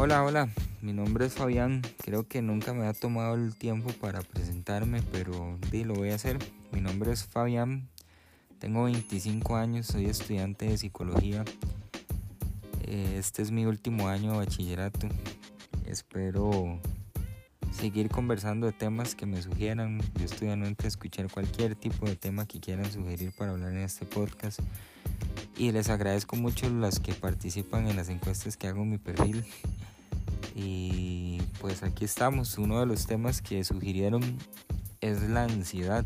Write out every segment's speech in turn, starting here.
Hola, hola, mi nombre es Fabián. Creo que nunca me ha tomado el tiempo para presentarme, pero lo voy a hacer. Mi nombre es Fabián, tengo 25 años, soy estudiante de psicología. Eh, este es mi último año de bachillerato. Espero seguir conversando de temas que me sugieran. Yo estoy anuente a escuchar cualquier tipo de tema que quieran sugerir para hablar en este podcast. Y les agradezco mucho las que participan en las encuestas que hago en mi perfil. Y pues aquí estamos. Uno de los temas que sugirieron es la ansiedad.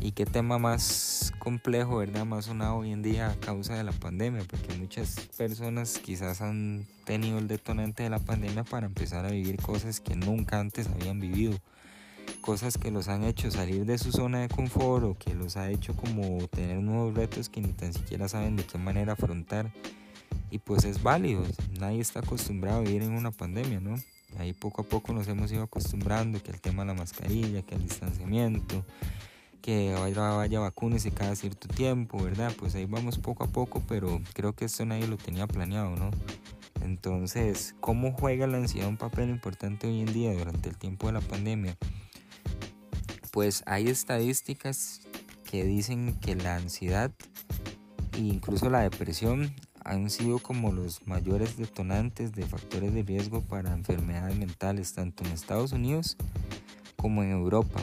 Y qué tema más complejo, ¿verdad? Más sonado hoy en día a causa de la pandemia, porque muchas personas quizás han tenido el detonante de la pandemia para empezar a vivir cosas que nunca antes habían vivido. Cosas que los han hecho salir de su zona de confort o que los ha hecho como tener nuevos retos que ni tan siquiera saben de qué manera afrontar. Y pues es válido, nadie está acostumbrado a vivir en una pandemia, ¿no? Ahí poco a poco nos hemos ido acostumbrando que el tema de la mascarilla, que el distanciamiento, que vaya, vaya y cada cierto tiempo, ¿verdad? Pues ahí vamos poco a poco, pero creo que esto nadie lo tenía planeado, ¿no? Entonces, ¿cómo juega la ansiedad un papel importante hoy en día durante el tiempo de la pandemia? Pues hay estadísticas que dicen que la ansiedad e incluso la depresión han sido como los mayores detonantes de factores de riesgo para enfermedades mentales tanto en Estados Unidos como en Europa.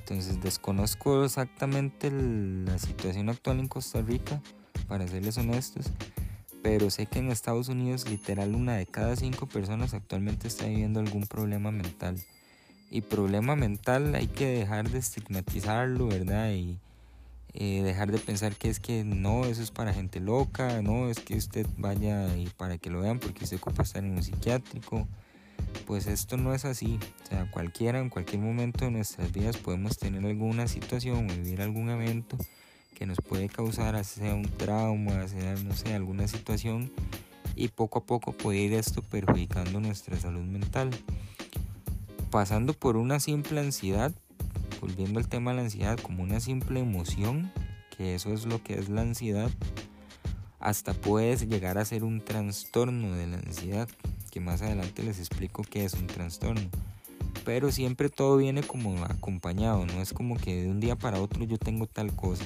Entonces desconozco exactamente la situación actual en Costa Rica, para serles honestos, pero sé que en Estados Unidos literal una de cada cinco personas actualmente está viviendo algún problema mental. Y problema mental hay que dejar de estigmatizarlo, ¿verdad? Y eh, dejar de pensar que es que no, eso es para gente loca, no, es que usted vaya y para que lo vean porque usted ocupa estar en un psiquiátrico pues esto no es así. O sea, cualquiera, en cualquier momento de nuestras vidas podemos tener alguna situación o vivir algún evento que nos puede causar, sea un trauma, sea, no sé, alguna situación y poco a poco puede ir esto perjudicando nuestra salud mental. Pasando por una simple ansiedad, volviendo al tema de la ansiedad como una simple emoción, que eso es lo que es la ansiedad, hasta puede llegar a ser un trastorno de la ansiedad, que más adelante les explico qué es un trastorno. Pero siempre todo viene como acompañado, no es como que de un día para otro yo tengo tal cosa.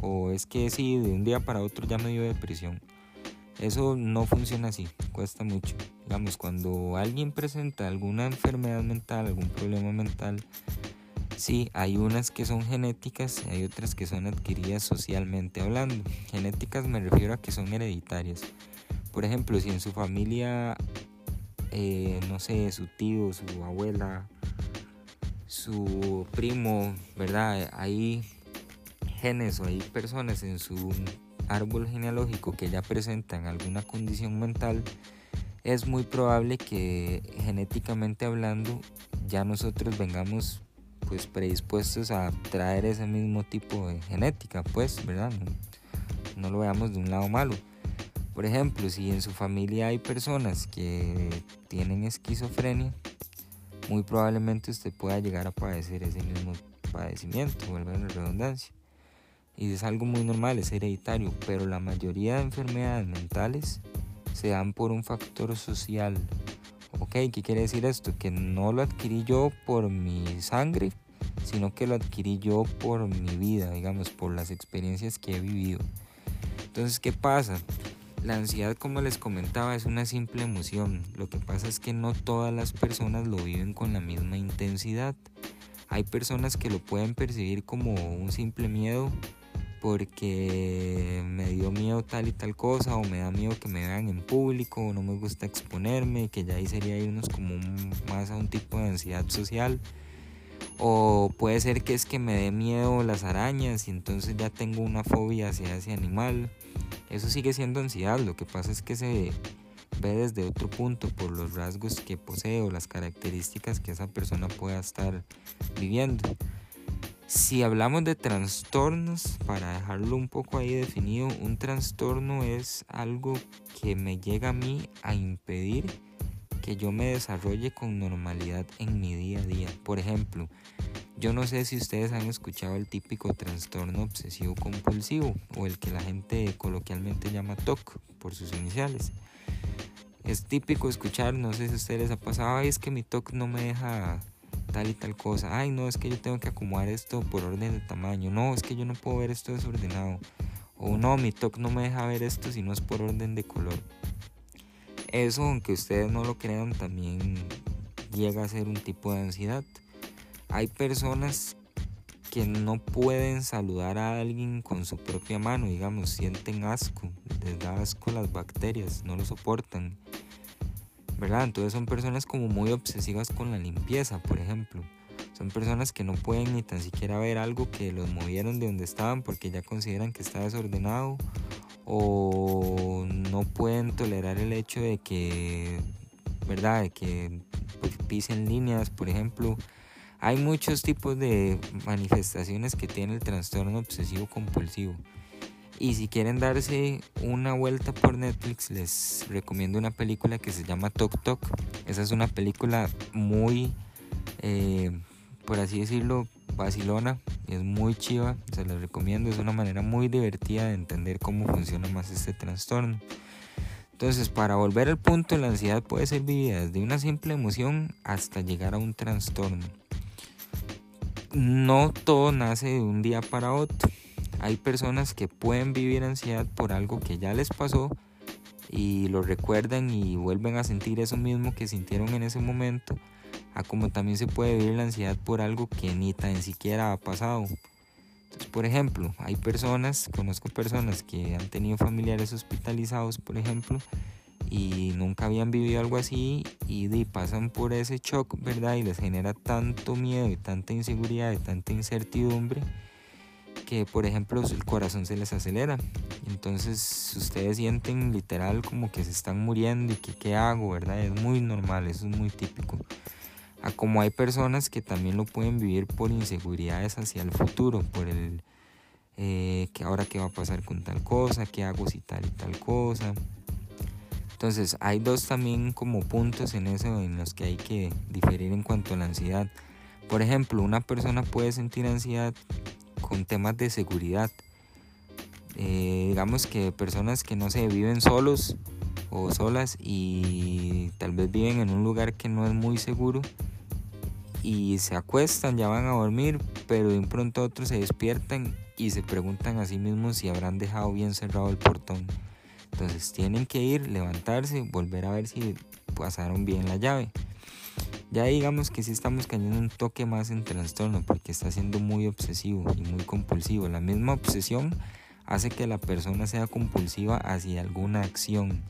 O es que sí, de un día para otro ya me dio depresión. Eso no funciona así, cuesta mucho. Digamos, cuando alguien presenta alguna enfermedad mental, algún problema mental, sí, hay unas que son genéticas y hay otras que son adquiridas socialmente hablando. Genéticas me refiero a que son hereditarias. Por ejemplo, si en su familia eh, no sé, su tío, su abuela, su primo, ¿verdad? Hay genes o hay personas en su árbol genealógico que ya presentan alguna condición mental, es muy probable que genéticamente hablando ya nosotros vengamos pues predispuestos a traer ese mismo tipo de genética, pues, ¿verdad? no lo veamos de un lado malo. Por ejemplo, si en su familia hay personas que tienen esquizofrenia, muy probablemente usted pueda llegar a padecer ese mismo padecimiento, vuelve a la redundancia. Y es algo muy normal, es hereditario, pero la mayoría de enfermedades mentales se dan por un factor social. ¿Ok? ¿Qué quiere decir esto? Que no lo adquirí yo por mi sangre, sino que lo adquirí yo por mi vida, digamos, por las experiencias que he vivido. Entonces, ¿qué pasa? La ansiedad, como les comentaba, es una simple emoción. Lo que pasa es que no todas las personas lo viven con la misma intensidad. Hay personas que lo pueden percibir como un simple miedo porque me dio miedo tal y tal cosa o me da miedo que me vean en público o no me gusta exponerme, que ya ahí sería irnos como más a un tipo de ansiedad social. O puede ser que es que me dé miedo las arañas y entonces ya tengo una fobia hacia ese animal. Eso sigue siendo ansiedad, lo que pasa es que se ve desde otro punto por los rasgos que posee las características que esa persona pueda estar viviendo. Si hablamos de trastornos, para dejarlo un poco ahí definido, un trastorno es algo que me llega a mí a impedir que yo me desarrolle con normalidad en mi día a día. Por ejemplo, yo no sé si ustedes han escuchado el típico trastorno obsesivo compulsivo o el que la gente coloquialmente llama TOC por sus iniciales. es típico escuchar, no sé si a ustedes les ha pasado, es que mi TOC no me deja tal y tal cosa, ay, no, es que yo tengo que acomodar esto por orden de tamaño, no, es que yo no puedo ver esto desordenado, o no, mi TOC no me deja ver esto si no es por orden de color. Eso, aunque ustedes no lo crean, también llega a ser un tipo de ansiedad. Hay personas que no pueden saludar a alguien con su propia mano, digamos, sienten asco, les da asco las bacterias, no lo soportan. ¿Verdad? Entonces son personas como muy obsesivas con la limpieza, por ejemplo. Son personas que no pueden ni tan siquiera ver algo que los movieron de donde estaban porque ya consideran que está desordenado o no pueden tolerar el hecho de que, ¿verdad? De que pues, pisen líneas, por ejemplo. Hay muchos tipos de manifestaciones que tiene el trastorno obsesivo compulsivo. Y si quieren darse una vuelta por Netflix, les recomiendo una película que se llama Tok Tok. Esa es una película muy, eh, por así decirlo, vacilona. Es muy chiva, se la recomiendo. Es una manera muy divertida de entender cómo funciona más este trastorno. Entonces, para volver al punto, la ansiedad puede ser vivida desde una simple emoción hasta llegar a un trastorno. No todo nace de un día para otro hay personas que pueden vivir ansiedad por algo que ya les pasó y lo recuerdan y vuelven a sentir eso mismo que sintieron en ese momento, a como también se puede vivir la ansiedad por algo que ni tan siquiera ha pasado. Entonces, por ejemplo, hay personas, conozco personas que han tenido familiares hospitalizados, por ejemplo, y nunca habían vivido algo así y, y pasan por ese shock, ¿verdad? Y les genera tanto miedo y tanta inseguridad y tanta incertidumbre que por ejemplo el corazón se les acelera. Entonces ustedes sienten literal como que se están muriendo y que qué hago, ¿verdad? Es muy normal, eso es muy típico. A como hay personas que también lo pueden vivir por inseguridades hacia el futuro, por el eh, que ahora qué va a pasar con tal cosa, qué hago si tal y tal cosa. Entonces hay dos también como puntos en eso en los que hay que diferir en cuanto a la ansiedad. Por ejemplo, una persona puede sentir ansiedad con temas de seguridad. Eh, digamos que personas que no se viven solos o solas y tal vez viven en un lugar que no es muy seguro y se acuestan, ya van a dormir, pero de un pronto a otro se despiertan y se preguntan a sí mismos si habrán dejado bien cerrado el portón. Entonces tienen que ir, levantarse, volver a ver si pasaron bien la llave. Ya digamos que sí estamos cayendo un toque más en trastorno porque está siendo muy obsesivo y muy compulsivo. La misma obsesión hace que la persona sea compulsiva hacia alguna acción.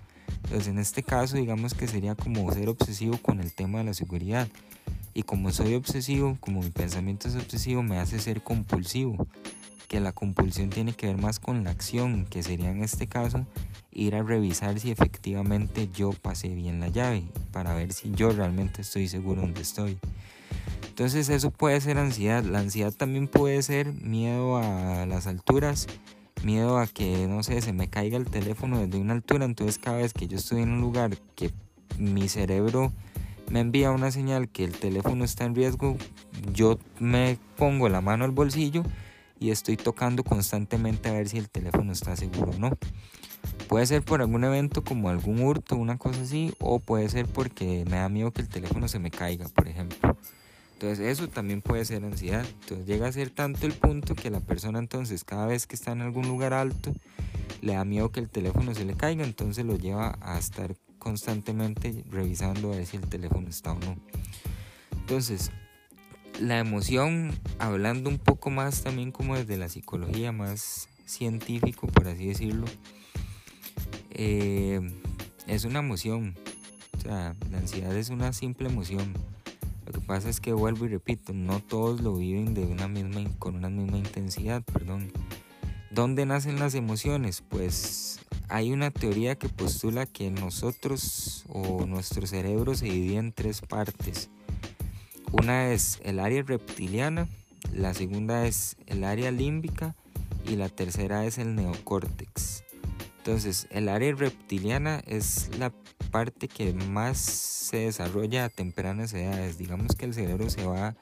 Entonces en este caso digamos que sería como ser obsesivo con el tema de la seguridad. Y como soy obsesivo, como mi pensamiento es obsesivo, me hace ser compulsivo. Que la compulsión tiene que ver más con la acción, que sería en este caso ir a revisar si efectivamente yo pasé bien la llave para ver si yo realmente estoy seguro donde estoy. Entonces eso puede ser ansiedad. La ansiedad también puede ser miedo a las alturas, miedo a que, no sé, se me caiga el teléfono desde una altura. Entonces cada vez que yo estoy en un lugar que mi cerebro me envía una señal que el teléfono está en riesgo, yo me pongo la mano al bolsillo y estoy tocando constantemente a ver si el teléfono está seguro o no. Puede ser por algún evento como algún hurto, una cosa así, o puede ser porque me da miedo que el teléfono se me caiga, por ejemplo. Entonces eso también puede ser ansiedad. Entonces llega a ser tanto el punto que la persona entonces cada vez que está en algún lugar alto le da miedo que el teléfono se le caiga, entonces lo lleva a estar constantemente revisando a ver si el teléfono está o no. Entonces, la emoción, hablando un poco más también como desde la psicología, más científico por así decirlo, eh, es una emoción. O sea, la ansiedad es una simple emoción. Lo que pasa es que vuelvo y repito, no todos lo viven de una misma, con una misma intensidad, perdón. ¿Dónde nacen las emociones? Pues hay una teoría que postula que nosotros o nuestro cerebro se divide en tres partes. Una es el área reptiliana, la segunda es el área límbica y la tercera es el neocórtex. Entonces, el área reptiliana es la parte que más se desarrolla a tempranas edades. Digamos que el cerebro se va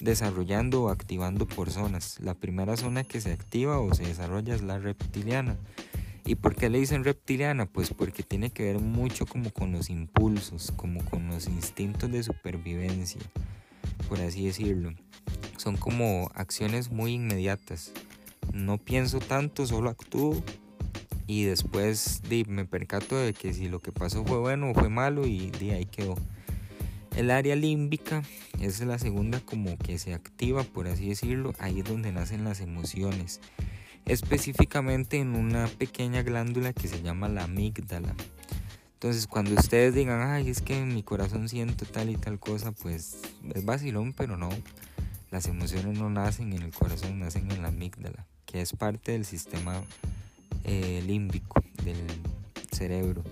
desarrollando o activando por zonas. La primera zona que se activa o se desarrolla es la reptiliana. ¿Y por qué le dicen reptiliana? Pues porque tiene que ver mucho como con los impulsos, como con los instintos de supervivencia, por así decirlo. Son como acciones muy inmediatas. No pienso tanto, solo actúo y después me percato de que si lo que pasó fue bueno o fue malo y de ahí quedó. El área límbica es la segunda como que se activa, por así decirlo, ahí es donde nacen las emociones específicamente en una pequeña glándula que se llama la amígdala. Entonces, cuando ustedes digan, ay, es que en mi corazón siento tal y tal cosa, pues es vacilón, pero no. Las emociones no nacen en el corazón, nacen en la amígdala, que es parte del sistema eh, límbico del cerebro.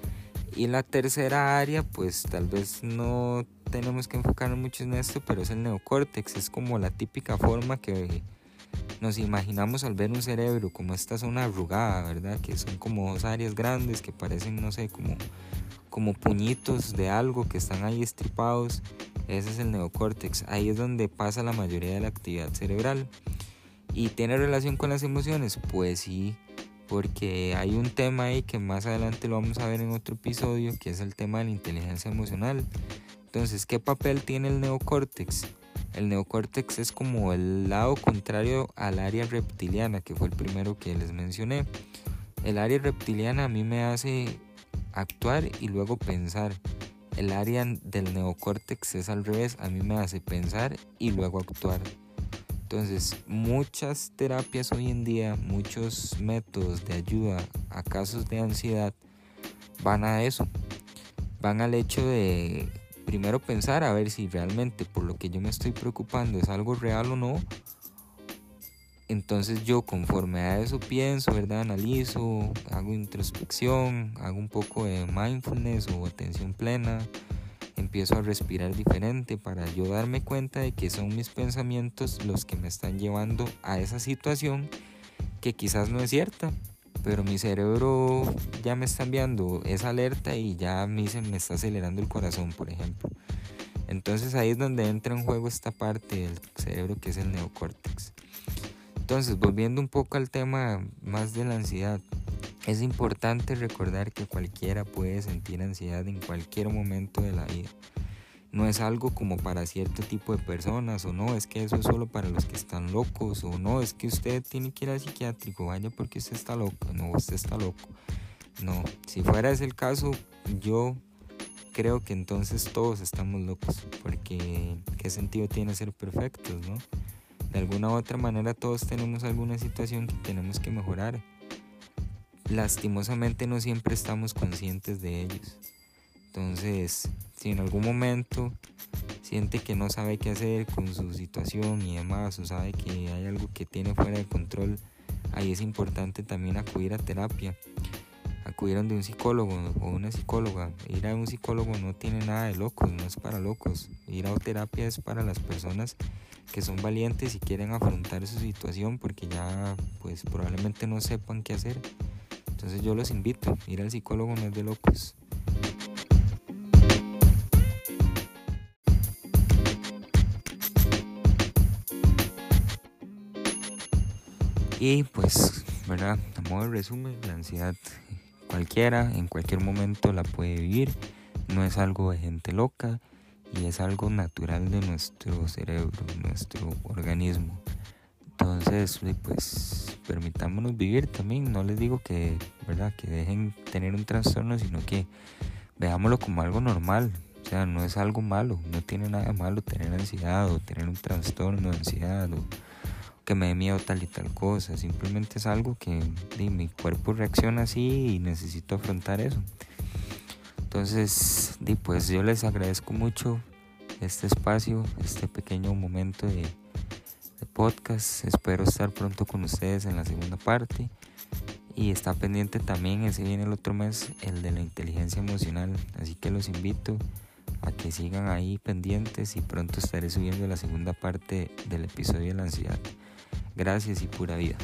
Y la tercera área, pues tal vez no tenemos que enfocarnos mucho en esto, pero es el neocórtex. Es como la típica forma que nos imaginamos al ver un cerebro como esta zona arrugada, ¿verdad? Que son como dos áreas grandes que parecen, no sé, como, como puñitos de algo que están ahí estripados. Ese es el neocórtex. Ahí es donde pasa la mayoría de la actividad cerebral. ¿Y tiene relación con las emociones? Pues sí, porque hay un tema ahí que más adelante lo vamos a ver en otro episodio, que es el tema de la inteligencia emocional. Entonces, ¿qué papel tiene el neocórtex? El neocórtex es como el lado contrario al área reptiliana, que fue el primero que les mencioné. El área reptiliana a mí me hace actuar y luego pensar. El área del neocórtex es al revés, a mí me hace pensar y luego actuar. Entonces, muchas terapias hoy en día, muchos métodos de ayuda a casos de ansiedad van a eso. Van al hecho de primero pensar a ver si realmente por lo que yo me estoy preocupando es algo real o no. Entonces yo conforme a eso pienso, ¿verdad? Analizo, hago introspección, hago un poco de mindfulness o atención plena, empiezo a respirar diferente para yo darme cuenta de que son mis pensamientos los que me están llevando a esa situación que quizás no es cierta, pero mi cerebro ya me está enviando esa alerta y ya a mí se me está acelerando el corazón, por ejemplo. Entonces ahí es donde entra en juego esta parte del cerebro que es el neocórtex. Entonces, volviendo un poco al tema más de la ansiedad, es importante recordar que cualquiera puede sentir ansiedad en cualquier momento de la vida no es algo como para cierto tipo de personas o no, es que eso es solo para los que están locos o no, es que usted tiene que ir al psiquiátrico, vaya porque usted está loco, no, usted está loco. No, si fuera ese el caso, yo creo que entonces todos estamos locos, porque qué sentido tiene ser perfectos, ¿no? De alguna u otra manera todos tenemos alguna situación que tenemos que mejorar. Lastimosamente no siempre estamos conscientes de ellos. Entonces, si en algún momento siente que no sabe qué hacer con su situación y demás, o sabe que hay algo que tiene fuera de control, ahí es importante también acudir a terapia. Acudir a un psicólogo o una psicóloga. Ir a un psicólogo no tiene nada de locos, no es para locos. Ir a terapia es para las personas que son valientes y quieren afrontar su situación porque ya pues probablemente no sepan qué hacer. Entonces yo los invito, ir al psicólogo no es de locos. Y pues, ¿verdad? A modo de resumen, la ansiedad cualquiera, en cualquier momento la puede vivir. No es algo de gente loca y es algo natural de nuestro cerebro, nuestro organismo. Entonces, pues permitámonos vivir también. No les digo que, ¿verdad? Que dejen tener un trastorno, sino que veámoslo como algo normal. O sea, no es algo malo, no tiene nada malo tener ansiedad o tener un trastorno de ansiedad o que me dé miedo tal y tal cosa, simplemente es algo que mi cuerpo reacciona así y necesito afrontar eso. Entonces, pues yo les agradezco mucho este espacio, este pequeño momento de, de podcast. Espero estar pronto con ustedes en la segunda parte. Y está pendiente también, ese viene el otro mes, el de la inteligencia emocional. Así que los invito a que sigan ahí pendientes y pronto estaré subiendo la segunda parte del episodio de la ansiedad. Gracias y pura vida.